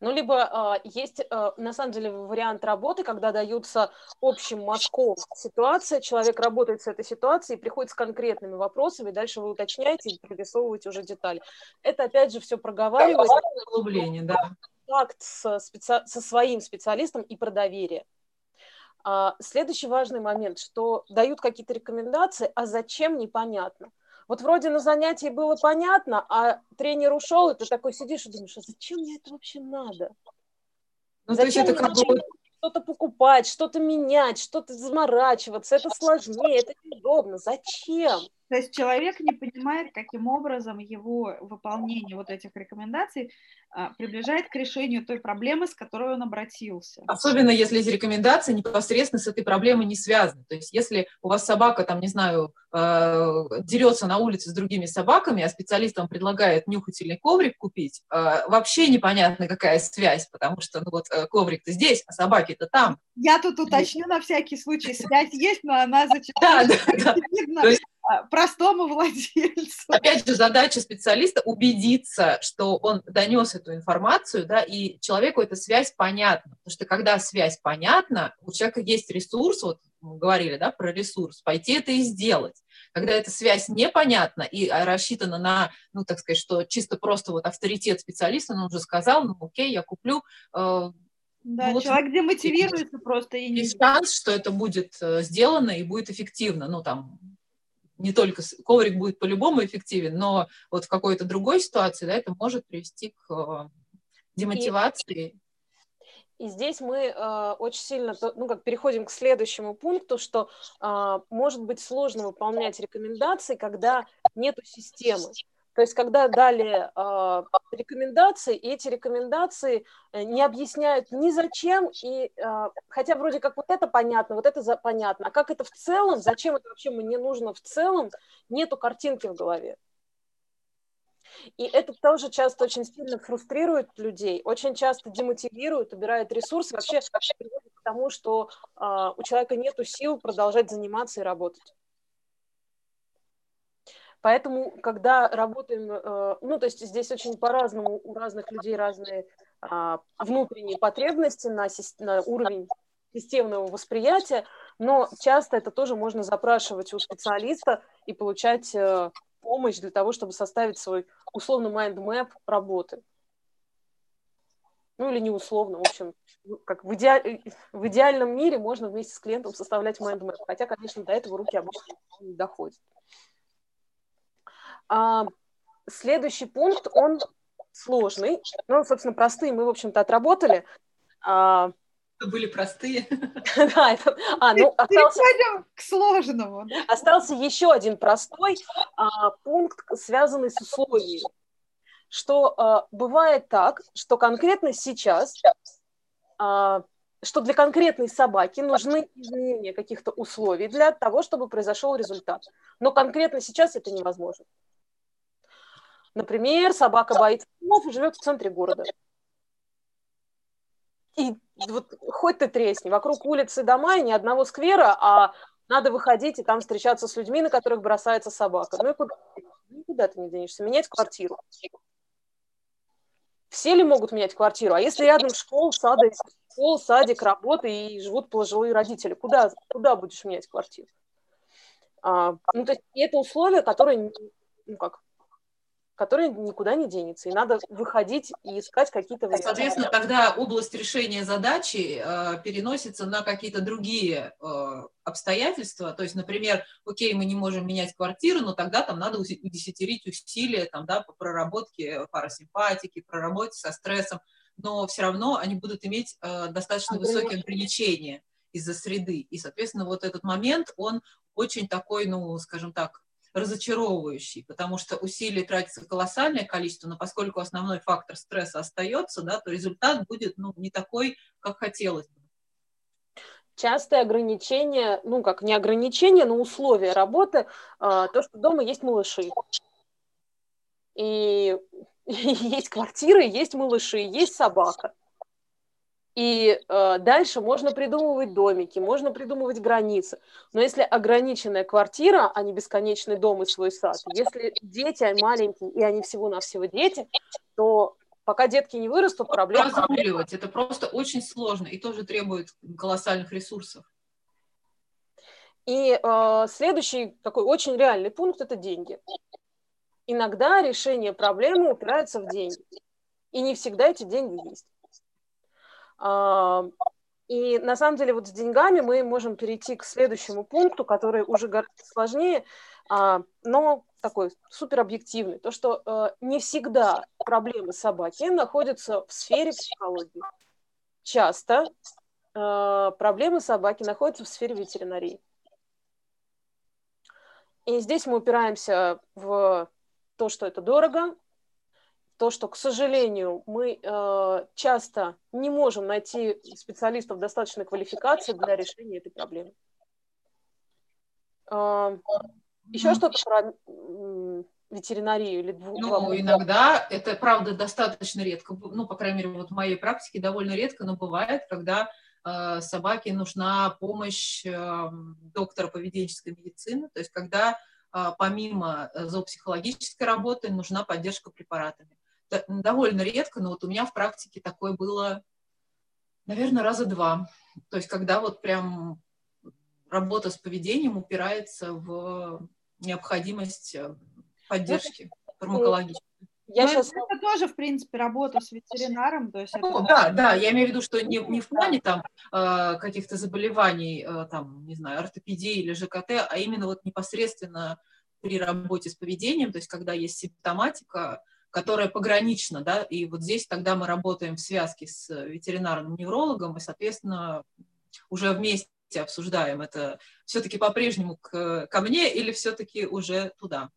Ну, либо э, есть, э, на самом деле, вариант работы, когда даются общим мазком ситуация, человек работает с этой ситуацией, приходит с конкретными вопросами, дальше вы уточняете и прорисовываете уже детали. Это, опять же, все проговаривать. Углубление, да. Факт со, специ... со своим специалистом и про доверие. А, следующий важный момент, что дают какие-то рекомендации, а зачем непонятно. Вот вроде на занятии было понятно, а тренер ушел, и ты такой сидишь и думаешь, а зачем мне это вообще надо? Ну, зачем то есть это как бы... что-то покупать, что-то менять, что-то заморачиваться? Это сложнее, это неудобно. Зачем? То есть человек не понимает, каким образом его выполнение вот этих рекомендаций а, приближает к решению той проблемы, с которой он обратился. Особенно если эти рекомендации непосредственно с этой проблемой не связаны. То есть если у вас собака, там, не знаю, э, дерется на улице с другими собаками, а специалист вам предлагает нюхательный коврик купить, э, вообще непонятно, какая связь, потому что ну, вот э, коврик-то здесь, а собаки-то там. Я тут уточню на всякий случай, связь есть, но она зачастую да, да, да. А, простому владельцу. Опять же, задача специалиста убедиться, что он донес эту информацию, да, и человеку эта связь понятна. Потому что когда связь понятна, у человека есть ресурс, вот мы говорили, да, про ресурс, пойти это и сделать. Когда эта связь непонятна и рассчитана на, ну, так сказать, что чисто просто вот авторитет специалиста, он уже сказал, ну, окей, я куплю, э, да, вот человек демотивируется просто. И не... Есть шанс, что это будет э, сделано и будет эффективно. Ну, там, не только коврик будет по-любому эффективен, но вот в какой-то другой ситуации, да, это может привести к э, демотивации. И, здесь мы э, очень сильно, ну, как переходим к следующему пункту, что э, может быть сложно выполнять рекомендации, когда нету системы. То есть, когда дали э, рекомендации, и эти рекомендации э, не объясняют ни зачем, и э, хотя вроде как вот это понятно, вот это за, понятно, а как это в целом, зачем это вообще мне нужно в целом, нету картинки в голове. И это тоже часто очень сильно фрустрирует людей, очень часто демотивирует, убирает ресурсы, вообще, вообще приводит к тому, что э, у человека нет сил продолжать заниматься и работать. Поэтому, когда работаем, э, ну, то есть здесь очень по-разному, у разных людей разные а, внутренние потребности на, на уровень системного восприятия, но часто это тоже можно запрашивать у специалиста и получать э, помощь для того, чтобы составить свой условно map работы. Ну или не условно, в общем, как в, иде... в идеальном мире можно вместе с клиентом составлять map, хотя, конечно, до этого руки обычно не доходят. А, следующий пункт, он сложный. Ну, собственно, простые мы, в общем-то, отработали. А, были простые. Да, это... А, ну, остался... к сложному. Да? Остался еще один простой а, пункт, связанный с условиями. Что а, бывает так, что конкретно сейчас, а, что для конкретной собаки нужны изменения каких-то условий для того, чтобы произошел результат. Но конкретно сейчас это невозможно. Например, собака боится домов и живет в центре города. И вот хоть ты тресни, вокруг улицы дома и ни одного сквера, а надо выходить и там встречаться с людьми, на которых бросается собака. Ну и куда, никуда ты не денешься? Менять квартиру. Все ли могут менять квартиру? А если рядом школа, сады, школ, садик, работа и живут пожилые родители, куда, куда будешь менять квартиру? А, ну, то есть это условия, которые, ну как, который никуда не денется. И надо выходить и искать какие-то варианты. Соответственно, тогда область решения задачи э, переносится на какие-то другие э, обстоятельства. То есть, например, окей, мы не можем менять квартиру, но тогда там надо удесятерить усилия там, да, по проработке парасимпатики, проработке со стрессом, но все равно они будут иметь э, достаточно высокие ограничения из-за среды. И, соответственно, вот этот момент, он очень такой, ну, скажем так, разочаровывающий, потому что усилий тратится колоссальное количество, но поскольку основной фактор стресса остается, да, то результат будет ну, не такой, как хотелось бы. Частое ограничение, ну как не ограничение, но условия работы, а, то, что дома есть малыши. И есть квартиры, есть малыши, есть собака. И э, дальше можно придумывать домики, можно придумывать границы. Но если ограниченная квартира, а не бесконечный дом и свой сад, если дети маленькие, и они всего-навсего дети, то пока детки не вырастут, проблема... Разруливать, это просто очень сложно и тоже требует колоссальных ресурсов. И э, следующий такой очень реальный пункт – это деньги. Иногда решение проблемы упирается в деньги. И не всегда эти деньги есть. И на самом деле вот с деньгами мы можем перейти к следующему пункту, который уже гораздо сложнее, а, но такой супер объективный. То, что э, не всегда проблемы собаки находятся в сфере психологии. Часто э, проблемы собаки находятся в сфере ветеринарии. И здесь мы упираемся в то, что это дорого, то, что, к сожалению, мы э, часто не можем найти специалистов достаточной квалификации для решения этой проблемы. Э, еще что-то про ветеринарию или двух? Ну, иногда это, правда, достаточно редко. Ну, по крайней мере, вот в моей практике довольно редко, но бывает, когда э, собаке нужна помощь э, доктора поведенческой медицины, то есть когда э, помимо зоопсихологической работы нужна поддержка препаратами. Довольно редко, но вот у меня в практике такое было, наверное, раза два. То есть когда вот прям работа с поведением упирается в необходимость поддержки фармакологической. Я Но сейчас... Это тоже, в принципе, работа с ветеринаром. То есть ну, это... Да, да, я имею в виду, что не, не в плане там э, каких-то заболеваний, э, там, не знаю, ортопедии или ЖКТ, а именно вот непосредственно при работе с поведением, то есть когда есть симптоматика, которая погранична, да, и вот здесь тогда мы работаем в связке с ветеринарным неврологом и, соответственно, уже вместе обсуждаем это все-таки по-прежнему к, ко мне или все-таки уже туда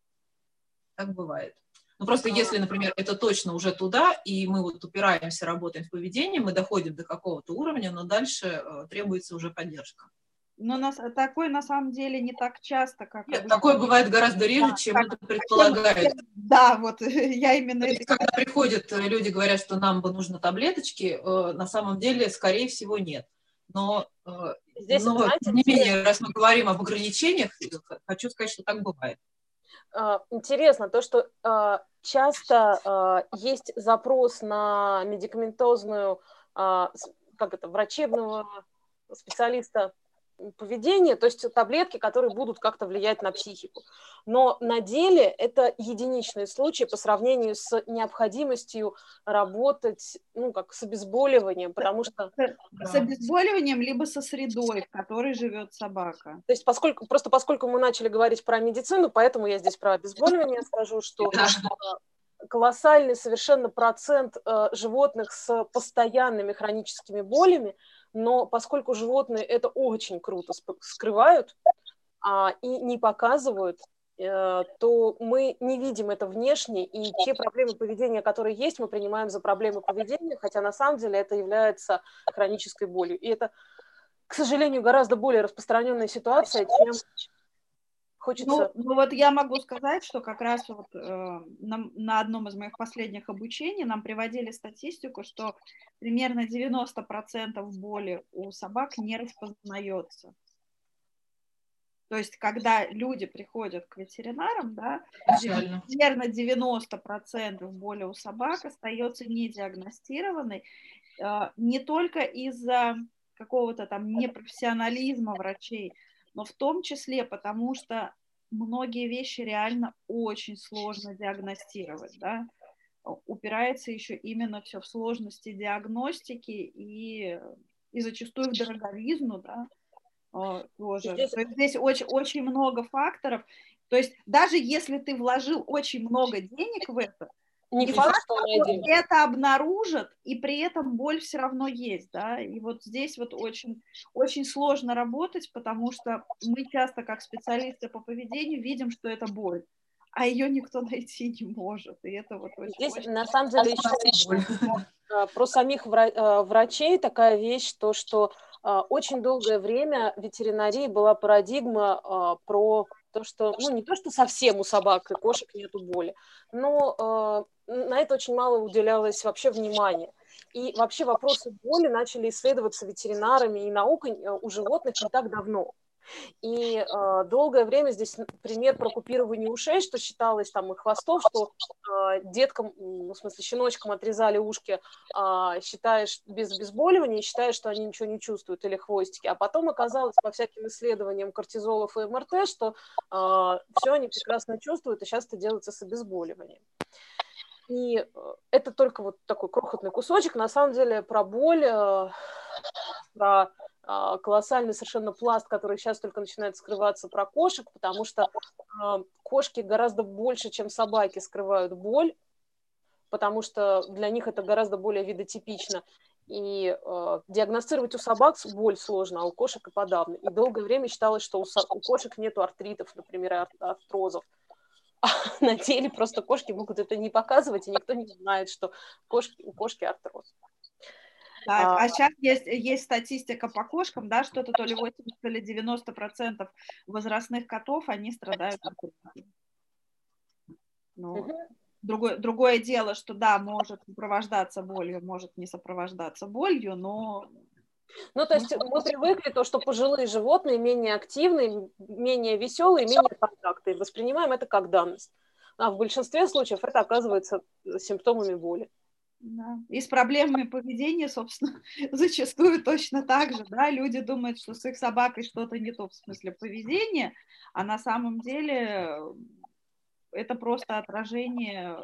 так бывает. Ну, просто а. если, например, это точно уже туда, и мы вот упираемся, работаем в поведении, мы доходим до какого-то уровня, но дальше э, требуется уже поддержка. Но нас, такое на самом деле не так часто, как... Нет, такое бывает гораздо реже, да, чем это предполагает. Да, вот я именно... это... Когда приходят э, люди, говорят, что нам бы нужны таблеточки, э, на самом деле, скорее всего, нет. Но, Здесь, но знаете, тем не менее, раз мы говорим об ограничениях, хочу сказать, что так бывает. А, интересно то, что а, часто а, есть запрос на медикаментозную, как это, врачебного специалиста поведения, то есть таблетки, которые будут как-то влиять на психику. Но на деле это единичные случаи по сравнению с необходимостью работать, ну, как с обезболиванием, потому что... С обезболиванием, либо со средой, в которой живет собака. То есть поскольку, просто поскольку мы начали говорить про медицину, поэтому я здесь про обезболивание скажу, что колоссальный совершенно процент э, животных с постоянными хроническими болями – но поскольку животные это очень круто скрывают а, и не показывают, э, то мы не видим это внешне, и те проблемы поведения, которые есть, мы принимаем за проблемы поведения, хотя на самом деле это является хронической болью. И это, к сожалению, гораздо более распространенная ситуация, чем Хочется... Ну, ну вот я могу сказать, что как раз вот э, на, на одном из моих последних обучений нам приводили статистику, что примерно 90% боли у собак не распознается. То есть, когда люди приходят к ветеринарам, да, Печально. примерно 90% боли у собак остается недиагностированной, э, не только из-за какого-то там непрофессионализма врачей, но в том числе потому, что многие вещи реально очень сложно диагностировать, да, упирается еще именно все в сложности диагностики и, и зачастую в дороговизну, да, тоже. Здесь, здесь очень, очень много факторов. То есть даже если ты вложил очень много денег в это, не факт, что это обнаружат, и при этом боль все равно есть, да, и вот здесь вот очень, очень сложно работать, потому что мы часто, как специалисты по поведению, видим, что это боль, а ее никто найти не может, и это вот очень... Здесь, очень... на самом деле, еще а, про самих а, врачей такая вещь, то, что а, очень долгое время ветеринарии была парадигма про то, что, ну, не то, что совсем у собак и кошек нету боли, но э, на это очень мало уделялось вообще внимания. И вообще вопросы боли начали исследоваться ветеринарами и наукой э, у животных не так давно. И э, долгое время здесь пример про купирование ушей, что считалось там и хвостов, что э, деткам, ну, в смысле щеночкам отрезали ушки, э, считаешь без обезболивания, считаешь, что они ничего не чувствуют, или хвостики. А потом оказалось по всяким исследованиям кортизолов и МРТ, что э, все они прекрасно чувствуют, и сейчас это делается с обезболиванием. И э, это только вот такой крохотный кусочек. На самом деле про боль, э, про а, колоссальный совершенно пласт, который сейчас только начинает скрываться про кошек, потому что а, кошки гораздо больше, чем собаки, скрывают боль, потому что для них это гораздо более видотипично. И э, диагностировать у собак боль сложно, а у кошек и подавно. И долгое время считалось, что у, со- у кошек нет артритов, например, ар- артрозов. А на деле просто кошки могут это не показывать, и никто не знает, что кошки, у кошки артроз. Так, а, а сейчас есть, есть статистика по кошкам, да, что-то то ли 80, то ли 90 процентов возрастных котов, они страдают. Ну, другое, другое дело, что да, может сопровождаться болью, может не сопровождаться болью, но ну, то есть мы привыкли то, что пожилые животные менее активные, менее веселые, менее контактные. Воспринимаем это как данность. А в большинстве случаев это оказывается симптомами боли. Да. И с проблемами поведения, собственно, зачастую точно так же, да, люди думают, что с их собакой что-то не то в смысле поведения, а на самом деле это просто отражение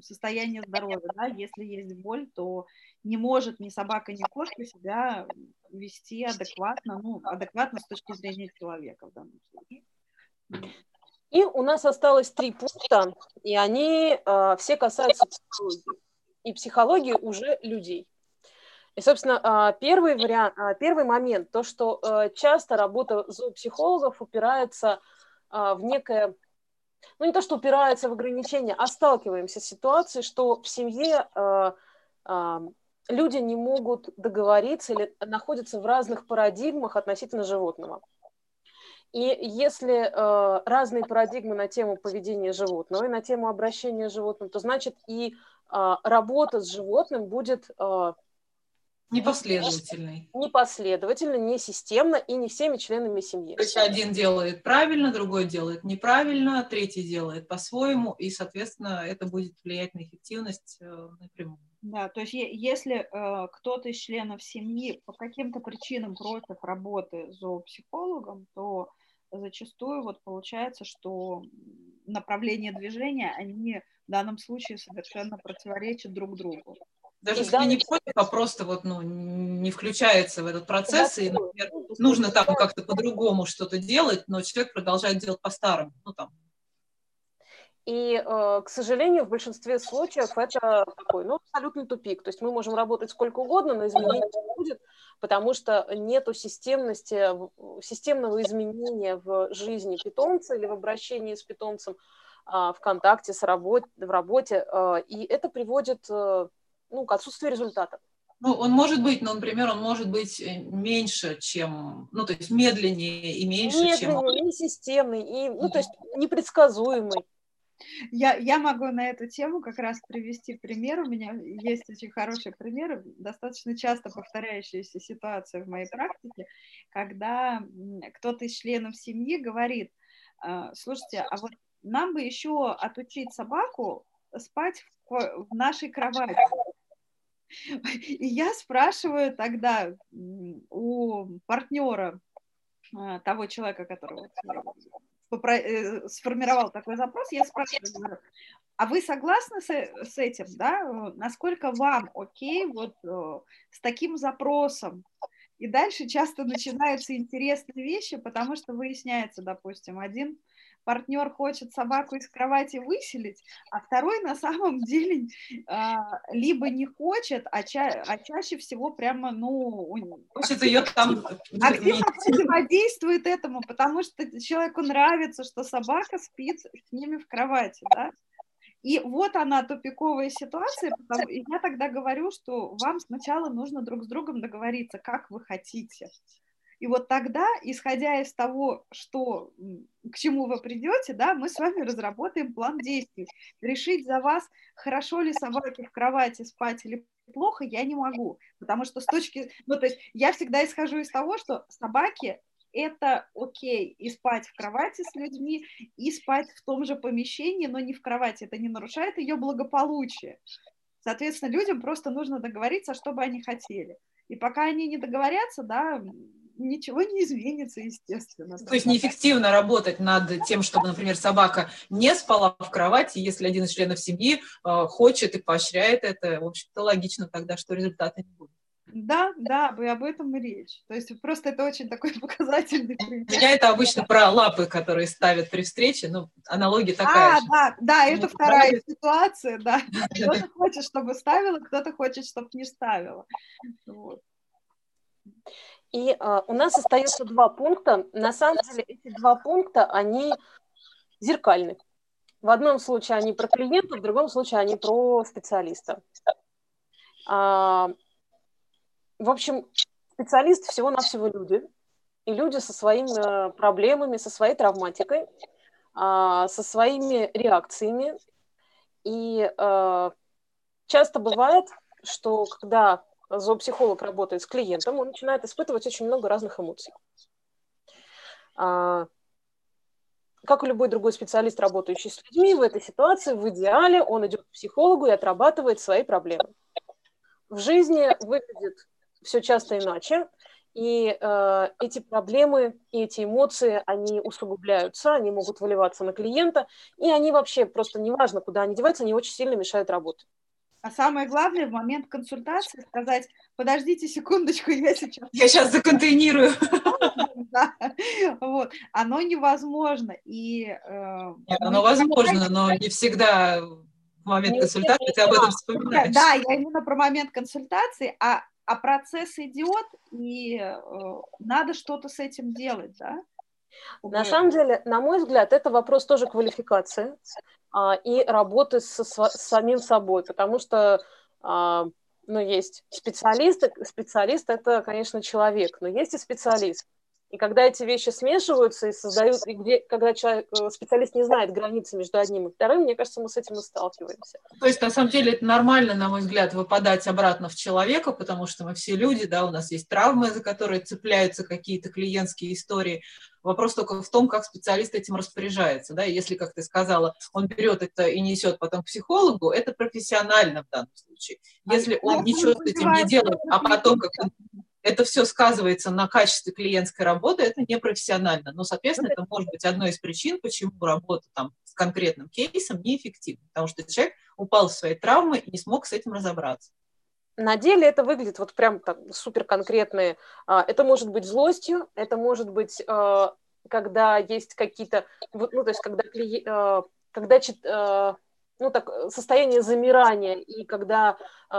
состояния здоровья, да, если есть боль, то не может ни собака, ни кошка себя вести адекватно, ну, адекватно с точки зрения человека в данном случае. И у нас осталось три пункта, и они э, все касаются психологии и психологии уже людей. И, собственно, а, первый, вариант, а, первый момент, то, что э, часто работа зоопсихологов упирается а, в некое, ну не то, что упирается в ограничения, а сталкиваемся с ситуацией, что в семье люди не могут договориться или находятся в разных парадигмах относительно животного. И если э, разные парадигмы на тему поведения животного и на тему обращения животным, то значит и а, работа с животным будет а, непоследовательной. Непоследовательно, не системно и не всеми членами семьи. То есть один делает правильно, другой делает неправильно, третий делает по-своему, и, соответственно, это будет влиять на эффективность э, напрямую. Да, то есть если э, кто-то из членов семьи по каким-то причинам против работы с зоопсихологом, то зачастую вот получается, что направление движения, они в данном случае совершенно противоречат друг другу. Даже если не против, а просто вот, ну, не включается в этот процесс, и, например, нужно там как-то по-другому что-то делать, но человек продолжает делать по-старому. Ну, там. И, э, к сожалению, в большинстве случаев это такой, ну, абсолютный тупик. То есть мы можем работать сколько угодно, но изменений не будет, потому что нету системности, системного изменения в жизни питомца или в обращении с питомцем, а, в контакте с работ, в работе, а, и это приводит э, ну, к отсутствию результата. Ну, он может быть, но, например, он может быть э, меньше, чем, ну, то есть медленнее и меньше, медленнее, чем... Медленнее, системный, и, ну, то есть непредсказуемый. Я, я могу на эту тему как раз привести пример. У меня есть очень хороший пример, достаточно часто повторяющаяся ситуация в моей практике, когда кто-то из членов семьи говорит, «А, слушайте, а вот нам бы еще отучить собаку спать в, в нашей кровати. И я спрашиваю тогда у партнера а, того человека, которого э, сформировал такой запрос, я спрашиваю, а вы согласны с, с этим, да? Насколько вам окей вот э, с таким запросом? И дальше часто начинаются интересные вещи, потому что выясняется, допустим, один партнер хочет собаку из кровати выселить, а второй на самом деле а, либо не хочет, а, ча а чаще всего прямо, ну... Хочет ее там... Активно противодействует этому, потому что человеку нравится, что собака спит с ними в кровати, да? И вот она тупиковая ситуация, потому, и я тогда говорю, что вам сначала нужно друг с другом договориться, как вы хотите. И вот тогда, исходя из того, что, к чему вы придете, да, мы с вами разработаем план действий. Решить за вас, хорошо ли собаке в кровати спать или плохо, я не могу. Потому что с точки... Ну, то есть я всегда исхожу из того, что собаки это окей, и спать в кровати с людьми, и спать в том же помещении, но не в кровати. Это не нарушает ее благополучие. Соответственно, людям просто нужно договориться, что бы они хотели. И пока они не договорятся, да, ничего не изменится, естественно. То есть неэффективно работать над тем, чтобы, например, собака не спала в кровати, если один из членов семьи э, хочет и поощряет это, в общем-то, логично тогда, что результата не будет. Да, да, и об этом и речь. То есть просто это очень такой показательный пример. Меня это обычно про лапы, которые ставят при встрече, ну, аналогия такая А, же. да, да, Ну, это вторая правильно. ситуация, да. Кто-то хочет, чтобы ставила, кто-то хочет, чтобы не ставила. Вот. И а, у нас остается два пункта. На самом деле эти два пункта, они зеркальны. В одном случае они про клиента, в другом случае они про специалиста. А, в общем, специалист всего-навсего люди. И люди со своими э, проблемами, со своей травматикой, а, со своими реакциями. И э, часто бывает, что когда зоопсихолог работает с клиентом, он начинает испытывать очень много разных эмоций. А, Как и любой другой специалист, работающий с людьми, в этой ситуации в идеале он идет к психологу и отрабатывает свои проблемы. В жизни выглядит все часто иначе, и э, эти проблемы и эти эмоции, они усугубляются, они могут выливаться на клиента, и они вообще просто неважно, куда они деваются, они очень сильно мешают работе. А самое главное в момент консультации сказать, подождите секундочку, я сейчас... Я сейчас законтейнирую. Да. Вот. Оно невозможно. И, э, Нет, оно возможно, но не всегда в момент консультации ты об этом вспоминаешь. Да, я именно про момент консультации, а, а процесс идет, и э, надо что-то с этим делать, да? На самом деле, на мой взгляд, это вопрос тоже квалификации а, и работы со, сва- с самим собой, потому что а, ну, есть специалисты, специалист это, конечно, человек, но есть и специалист. И когда эти вещи смешиваются и создают, и где, когда человек, э, специалист не знает границы между одним и вторым, мне кажется, мы с этим и сталкиваемся. То есть, на самом деле, это нормально, на мой взгляд, выпадать обратно в человека, потому что мы все люди, да, у нас есть травмы, за которые цепляются какие-то клиентские истории. Вопрос только в том, как специалист этим распоряжается, да, если, как ты сказала, он берет это и несет потом к психологу, это профессионально в данном случае. Если он ничего с этим не делает, а потом как это все сказывается на качестве клиентской работы, это непрофессионально. Но, соответственно, это может быть одной из причин, почему работа там с конкретным кейсом неэффективна, потому что человек упал в свои травмы и не смог с этим разобраться. На деле это выглядит вот прям так супер конкретные. а, Это может быть злостью, это может быть, а, когда есть какие-то, ну, то есть когда, а, когда ну, так, состояние замирания, и когда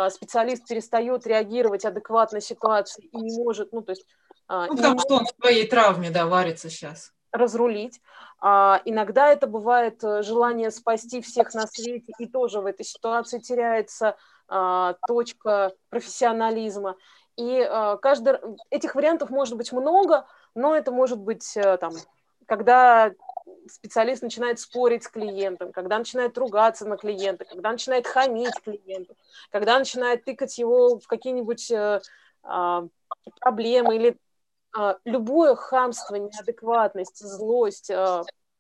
специалист перестает реагировать адекватно ситуации и не может, ну, то есть Ну, потому что он в своей травме, да, варится сейчас. разрулить. А, иногда это бывает э, желание спасти всех на свете, и тоже в этой ситуации теряется точка профессионализма. И а, каждый, этих вариантов может быть много, но это может быть э, там, когда специалист начинает спорить с клиентом, когда начинает ругаться на клиента, когда начинает хамить клиенту, когда начинает тыкать его в какие-нибудь э, а, проблемы или а, любое хамство, неадекватность, злость,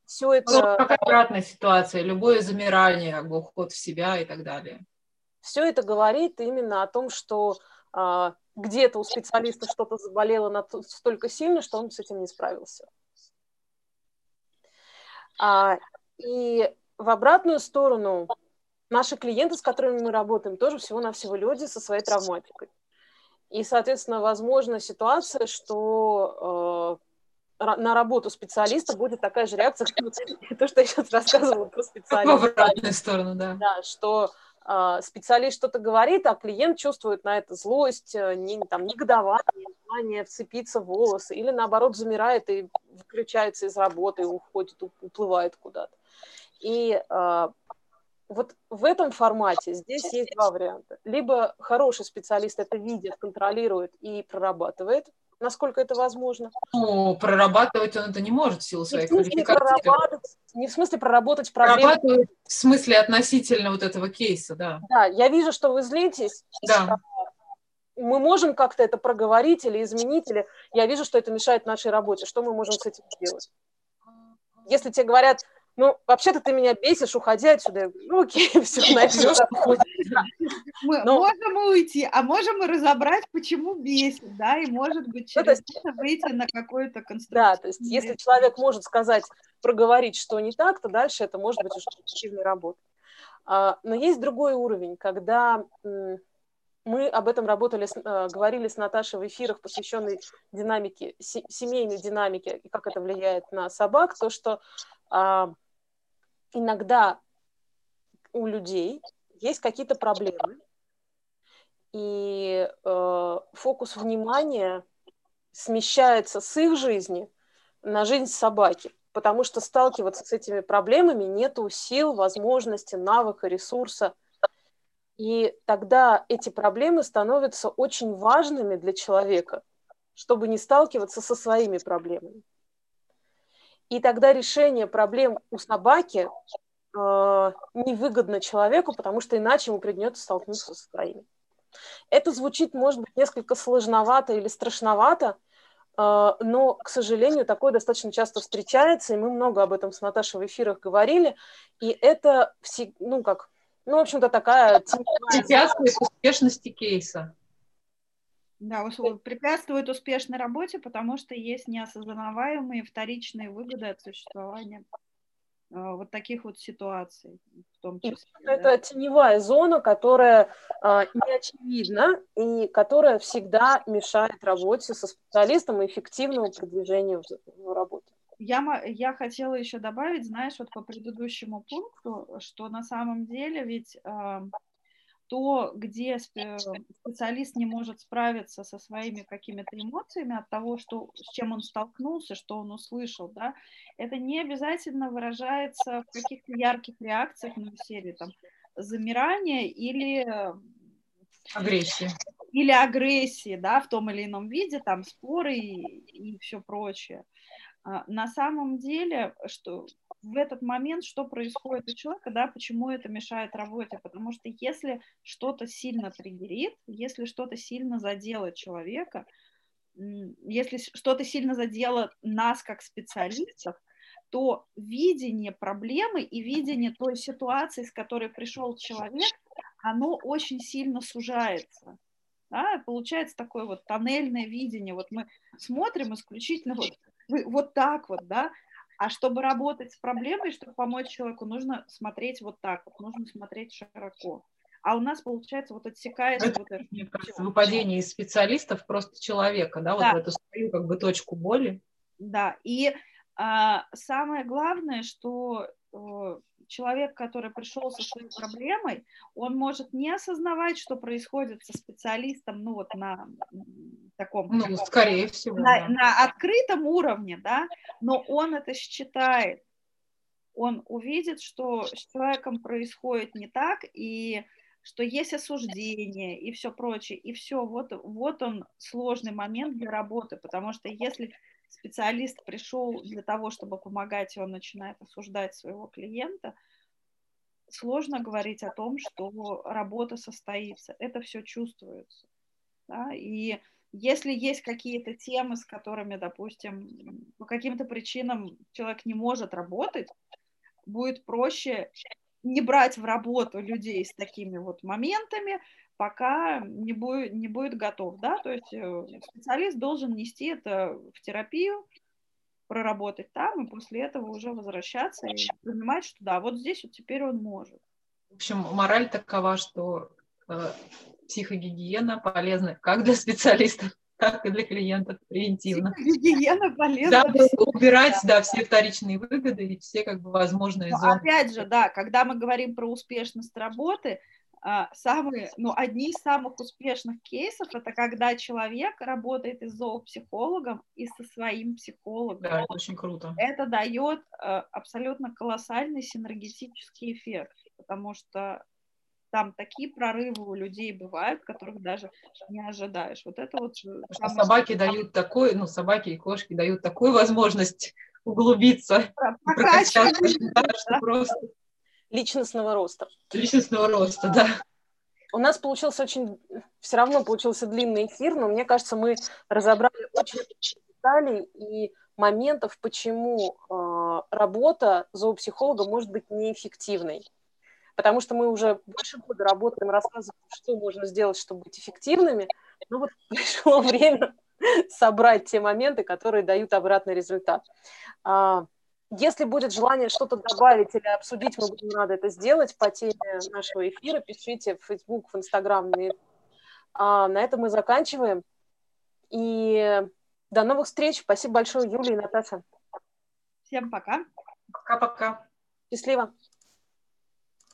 все Ну, это, как обратная ситуация, любое замирание, как бы уход в себя и так далее. Все это говорит именно о том, что а, где-то у специалиста что-то заболело настолько сильно, что он с этим не справился. А, и в обратную сторону наши клиенты, с которыми мы работаем, тоже всего-навсего люди со своей травматикой. И, соответственно, возможна ситуация, что э, на работу специалиста будет такая же реакция, как то, что я сейчас рассказывала про Как в специалиста. обратную сторону, да. Да, что специалист что-то говорит, а клиент чувствует на это злость, э, не, там, негодование, желание вцепиться в волосы, или наоборот замирает и выключается из работы, уходит, уп- уплывает куда-то. И э, вот в этом формате здесь есть два варианта. Либо хороший специалист это видит, контролирует и прорабатывает, насколько это возможно. Ну, прорабатывать он это не может в силу Не своей смысле квалификации. прорабатывать, не в смысле проработать проблему. Прорабатывать в смысле относительно вот этого кейса, да. Да, я вижу, что вы злитесь, Да. мы можем как-то это проговорить или изменить, или я вижу, что это мешает нашей работе. Что мы можем с этим сделать? Если тебе говорят, ну, вообще-то ты меня бесишь, уходи отсюда. Ну, окей, все, на этом Идёшь, закончим. Мы Но- можем и уйти, а можем и разобрать, почему бесит, да, и может быть Ну, через есть- это выйти на какой-то Да, конструктивный то есть если человек может сказать, проговорить, что не так, то дальше это может быть уже эффективной работой. А, Но есть другой уровень, когда мы об этом работали, э, говорили с Наташей в эфирах, посвященных динамике, семейной динамике и как это влияет на собак, то, что а, иногда у людей есть какие-то проблемы, и э, фокус внимания смещается с их жизни на жизнь собаки, потому что сталкиваться с этими проблемами нету сил, возможности, навыка, ресурса. И тогда эти проблемы становятся очень важными для человека, чтобы не сталкиваться со своими проблемами. И тогда решение проблем у собаки э, невыгодно человеку, потому что иначе ему придется столкнуться со своими. Это звучит, может быть, несколько сложновато или страшновато, э, но, к сожалению, такое достаточно часто встречается, и мы много об этом с Наташей в эфирах говорили, и это, ну, как, ну, в общем-то, такая... Препятствует успешности кейса. Да, препятствует успешной работе, потому что есть неосознаваемые вторичные выгоды от существования а, вот таких вот ситуаций в том числе. Это да. теневая зона, которая а, не очевидна и которая всегда мешает работе со специалистом и эффективному продвижению в, в работе. Я, я хотела еще добавить, знаешь, вот по предыдущему пункту, что на самом деле ведь э, то, где специалист не может справиться со своими какими-то эмоциями от того, что, с чем он столкнулся, что он услышал, да, это не обязательно выражается в каких-то ярких реакциях на серии, там, замирания или агрессии. Или агрессии, да, в том или ином виде, там, споры и, и все прочее. А, на самом деле, что в этот момент, что происходит у человека, да, почему это мешает работе, потому что если что-то сильно триггерит, если что-то сильно задело человека, если что-то сильно задело нас как специалистов, то видение проблемы и видение той ситуации, с которой пришел человек, оно очень сильно сужается. Да? Получается такое вот тоннельное видение. Вот мы смотрим исключительно вот вот так вот, да, а чтобы работать с проблемой, чтобы помочь человеку, нужно смотреть вот так вот, нужно смотреть широко. А у нас, получается, вот отсекается это, вот это. Мне кажется, выпадение из специалистов просто человека, да, да. вот в эту свою как бы точку боли. Да, и а, самое главное, что э, человек, который пришел со своей проблемой, он может не осознавать, что происходит со специалистом, ну вот на таком... Ну, таком, скорее всего. На, да. на открытом уровне, да, но он это считает. Он увидит, что с человеком происходит не так, и что есть осуждение и все прочее, и все, вот, вот он сложный момент для работы, потому что если специалист пришел для того, чтобы помогать, и он начинает осуждать своего клиента, сложно говорить о том, что работа состоится. Это все чувствуется. Да? И если есть какие-то темы, с которыми, допустим, по каким-то причинам человек не может работать, будет проще не брать в работу людей с такими вот моментами, пока не будет, не будет готов, да, то есть э, специалист должен нести это в терапию, проработать там, и после этого уже возвращаться и понимать, что да, вот здесь вот теперь он может. В общем, мораль такова, что э, психогигиена полезна как для специалистов, так и для клиентов превентивно. Психогигиена полезна. Да, убирать, да, все вторичные выгоды и все как бы возможные Но зоны. Опять же, да, когда мы говорим про успешность работы, самые, ну, одни из самых успешных кейсов это когда человек работает и с зоопсихологом, и со своим психологом. Да, это очень круто. Это дает а, абсолютно колоссальный синергетический эффект, потому что там такие прорывы у людей бывают, которых даже не ожидаешь. Вот это вот... Что собаки что... дают такой, ну, собаки и кошки дают такую возможность углубиться, прокачаться, да, что просто личностного роста. Личностного роста, да. У нас получился очень, все равно получился длинный эфир, но мне кажется, мы разобрали очень деталей и моментов, почему э, работа зоопсихолога может быть неэффективной. Потому что мы уже больше года работаем, рассказываем, что можно сделать, чтобы быть эффективными. Но вот пришло время собрать те моменты, которые дают обратный результат. А, если будет желание что-то добавить или обсудить, мы будем рады это сделать по теме нашего эфира. Пишите в Facebook, в Instagram. А на этом мы заканчиваем. И до новых встреч. Спасибо большое, Юлия и Наташа. Всем пока. Пока-пока. Счастливо.